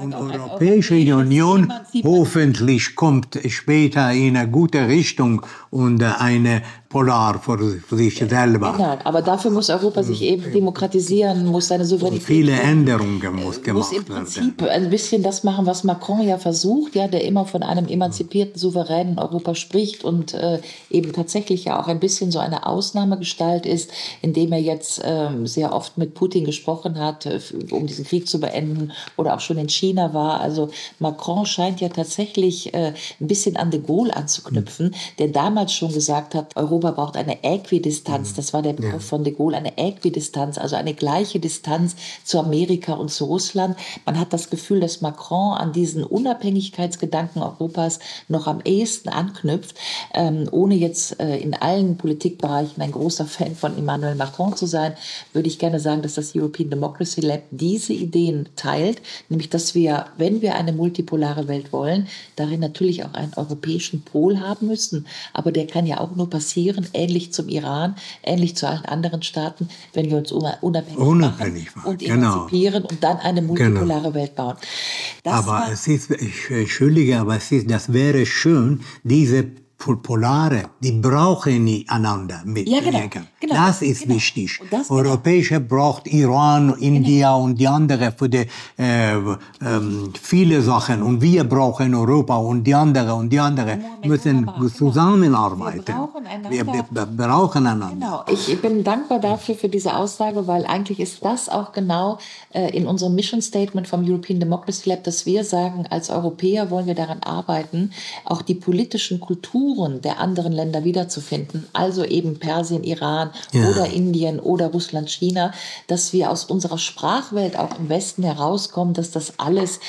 und Europäische Union hoffentlich kommt später in eine gute Richtung und eine Polar für, für sich selber. Genau, aber dafür muss Europa sich eben demokratisieren, muss seine Souveränität. Viele Änderungen muss gemacht muss im Prinzip ein bisschen das machen, was Macron ja versucht, ja, der immer von einem emanzipierten, souveränen Europa spricht und äh, eben tatsächlich ja auch ein bisschen so eine Ausnahmegestalt ist, indem er jetzt äh, sehr oft mit Putin gesprochen hat, äh, um diesen Krieg zu beenden oder auch schon in China war. Also Macron scheint ja tatsächlich äh, ein bisschen an de Gaulle anzuknüpfen, der damals schon gesagt hat, Europa braucht eine Äquidistanz. Das war der Begriff ja. von de Gaulle, eine Äquidistanz, also eine gleiche Distanz zu Amerika und zu Russland. Man hat das Gefühl, dass Macron an diesen Unabhängigkeitsgedanken Europas noch am ehesten anknüpft, ähm, ohne jetzt äh, in allen Politikbereichen ein großer Fan von Emmanuel Macron zu sein, würde ich gerne sagen, dass das European Democracy Lab diese Ideen teilt, nämlich dass wir, wenn wir eine multipolare Welt wollen, darin natürlich auch einen europäischen Pol haben müssen. Aber der kann ja auch nur passieren, ähnlich zum Iran, ähnlich zu allen anderen Staaten, wenn wir uns unabhängig, unabhängig machen und genau. emanzipieren und dann eine multipolare genau. Welt bauen. Das aber es ist, ich entschuldige, aber es ist, das wäre schön, diese Polare, die brauchen einander mit. Ja, genau, genau, das ist genau. wichtig. Das- Europäische braucht Iran, India und die anderen für die, äh, ähm, viele Sachen. Und wir brauchen Europa und die andere und die andere Moment, müssen genau. zusammenarbeiten. Wir brauchen einander. Wir brauchen einander. Genau, ich bin dankbar dafür für diese Aussage, weil eigentlich ist das auch genau äh, in unserem Mission Statement vom European Democracy Lab, dass wir sagen, als Europäer wollen wir daran arbeiten, auch die politischen Kulturen der anderen Länder wiederzufinden, also eben Persien, Iran Ja. oder Indien oder Russland, China, dass wir aus unserer Sprachwelt auch im Westen herauskommen, dass das alles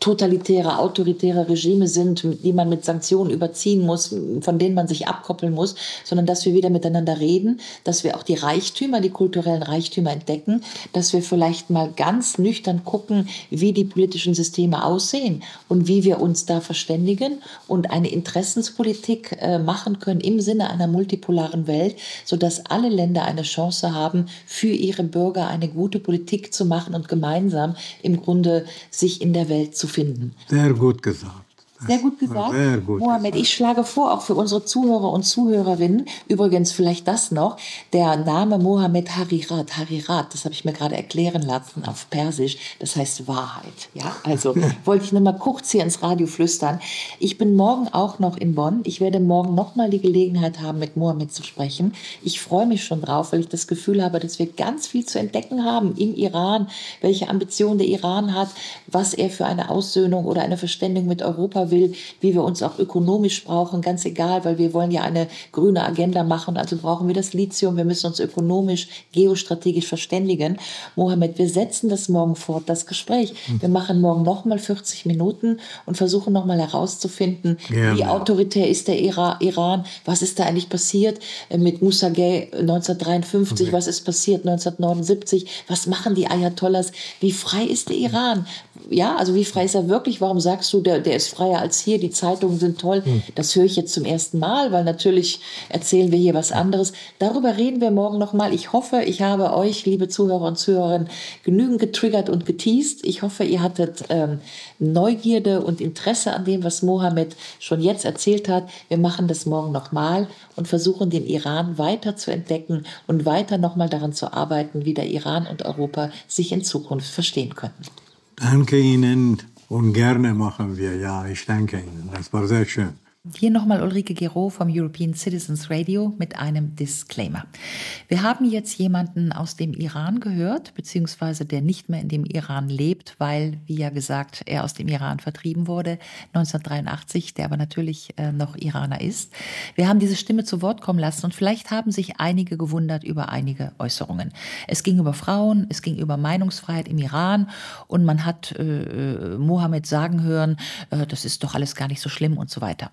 totalitäre, autoritäre Regime sind, die man mit Sanktionen überziehen muss, von denen man sich abkoppeln muss, sondern dass wir wieder miteinander reden, dass wir auch die Reichtümer, die kulturellen Reichtümer entdecken, dass wir vielleicht mal ganz nüchtern gucken, wie die politischen Systeme aussehen und wie wir uns da verständigen und eine Interessenspolitik äh, machen können im Sinne einer multipolaren Welt, sodass alle Länder eine Chance haben, für ihre Bürger eine gute Politik zu machen und gemeinsam im Grunde sich in der Welt zu finden. Sehr gut gesagt. Sehr gut gesagt. Sehr gut Mohammed, ich schlage vor, auch für unsere Zuhörer und Zuhörerinnen, übrigens vielleicht das noch, der Name Mohammed Harirat, Harirat, das habe ich mir gerade erklären lassen auf Persisch, das heißt Wahrheit. Ja, also wollte ich nur mal kurz hier ins Radio flüstern. Ich bin morgen auch noch in Bonn. Ich werde morgen noch mal die Gelegenheit haben, mit Mohammed zu sprechen. Ich freue mich schon drauf, weil ich das Gefühl habe, dass wir ganz viel zu entdecken haben im Iran, welche Ambitionen der Iran hat, was er für eine Aussöhnung oder eine Verständigung mit Europa will, wie wir uns auch ökonomisch brauchen, ganz egal, weil wir wollen ja eine grüne Agenda machen, also brauchen wir das Lithium, wir müssen uns ökonomisch, geostrategisch verständigen. Mohammed, wir setzen das morgen fort, das Gespräch. Wir machen morgen nochmal 40 Minuten und versuchen nochmal herauszufinden, Gerne. wie autoritär ist der Ira Iran, was ist da eigentlich passiert äh, mit Musa Gay 1953, was ist passiert 1979, was machen die Ayatollahs, wie frei ist der Iran? Ja, also wie frei ist er wirklich? Warum sagst du, der, der ist freier als hier, die Zeitungen sind toll? Das höre ich jetzt zum ersten Mal, weil natürlich erzählen wir hier was anderes. Darüber reden wir morgen nochmal. Ich hoffe, ich habe euch, liebe Zuhörer und Zuhörerinnen, genügend getriggert und geteased. Ich hoffe, ihr hattet ähm, Neugierde und Interesse an dem, was Mohammed schon jetzt erzählt hat. Wir machen das morgen nochmal und versuchen den Iran weiter zu entdecken und weiter nochmal daran zu arbeiten, wie der Iran und Europa sich in Zukunft verstehen könnten. Danke Ihnen und gerne machen wir. Ja, ich danke Ihnen. Das war sehr schön. Hier nochmal Ulrike Gero vom European Citizens Radio mit einem Disclaimer. Wir haben jetzt jemanden aus dem Iran gehört, beziehungsweise der nicht mehr in dem Iran lebt, weil, wie ja gesagt, er aus dem Iran vertrieben wurde, 1983, der aber natürlich äh, noch Iraner ist. Wir haben diese Stimme zu Wort kommen lassen und vielleicht haben sich einige gewundert über einige Äußerungen. Es ging über Frauen, es ging über Meinungsfreiheit im Iran und man hat äh, äh Mohammed sagen hören, äh, das ist doch alles gar nicht so schlimm und so weiter.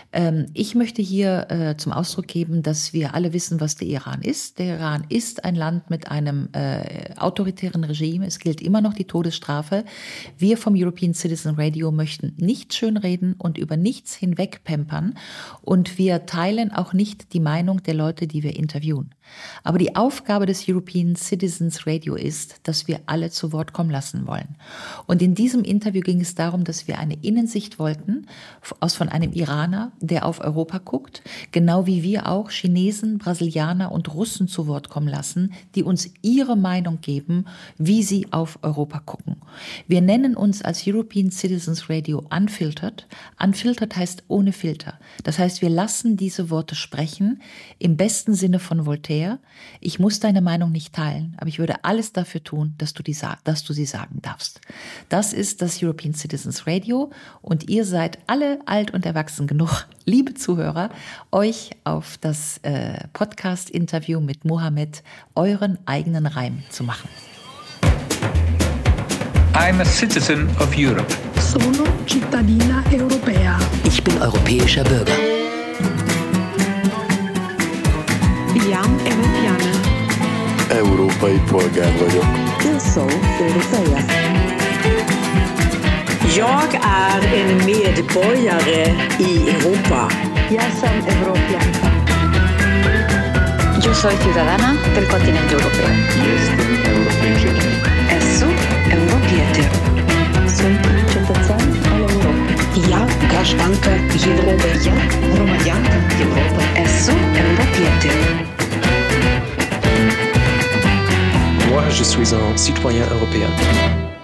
ich möchte hier äh, zum Ausdruck geben, dass wir alle wissen, was der Iran ist. Der Iran ist ein Land mit einem äh, autoritären Regime. Es gilt immer noch die Todesstrafe. Wir vom European Citizen Radio möchten nicht schönreden und über nichts hinwegpempern. Und wir teilen auch nicht die Meinung der Leute, die wir interviewen. Aber die Aufgabe des European Citizens Radio ist, dass wir alle zu Wort kommen lassen wollen. Und in diesem Interview ging es darum, dass wir eine Innensicht wollten aus von einem Iraner, der auf Europa guckt, genau wie wir auch Chinesen, Brasilianer und Russen zu Wort kommen lassen, die uns ihre Meinung geben, wie sie auf Europa gucken. Wir nennen uns als European Citizens Radio Unfiltered. Unfiltered heißt ohne Filter. Das heißt, wir lassen diese Worte sprechen, im besten Sinne von Voltaire. Ich muss deine Meinung nicht teilen, aber ich würde alles dafür tun, dass du, die, dass du sie sagen darfst. Das ist das European Citizens Radio und ihr seid alle alt und erwachsen genug, liebe Zuhörer, euch auf das äh, Podcast-Interview mit Mohammed euren eigenen Reim zu machen. I'm a citizen of Europe. Sono cittadina europea. Ich bin europäischer Bürger. Iam Europeană. Európai polgár vagyok. Eu sou europeia. Jag är en medborgare i Europa. Jag som europeanka. Yo soy ciudadana del continente europeo. Jestem Europejczykiem. Esu cetățean al Europei. Romăiancă Europa. Esu europietė. Moi, je suis un citoyen européen.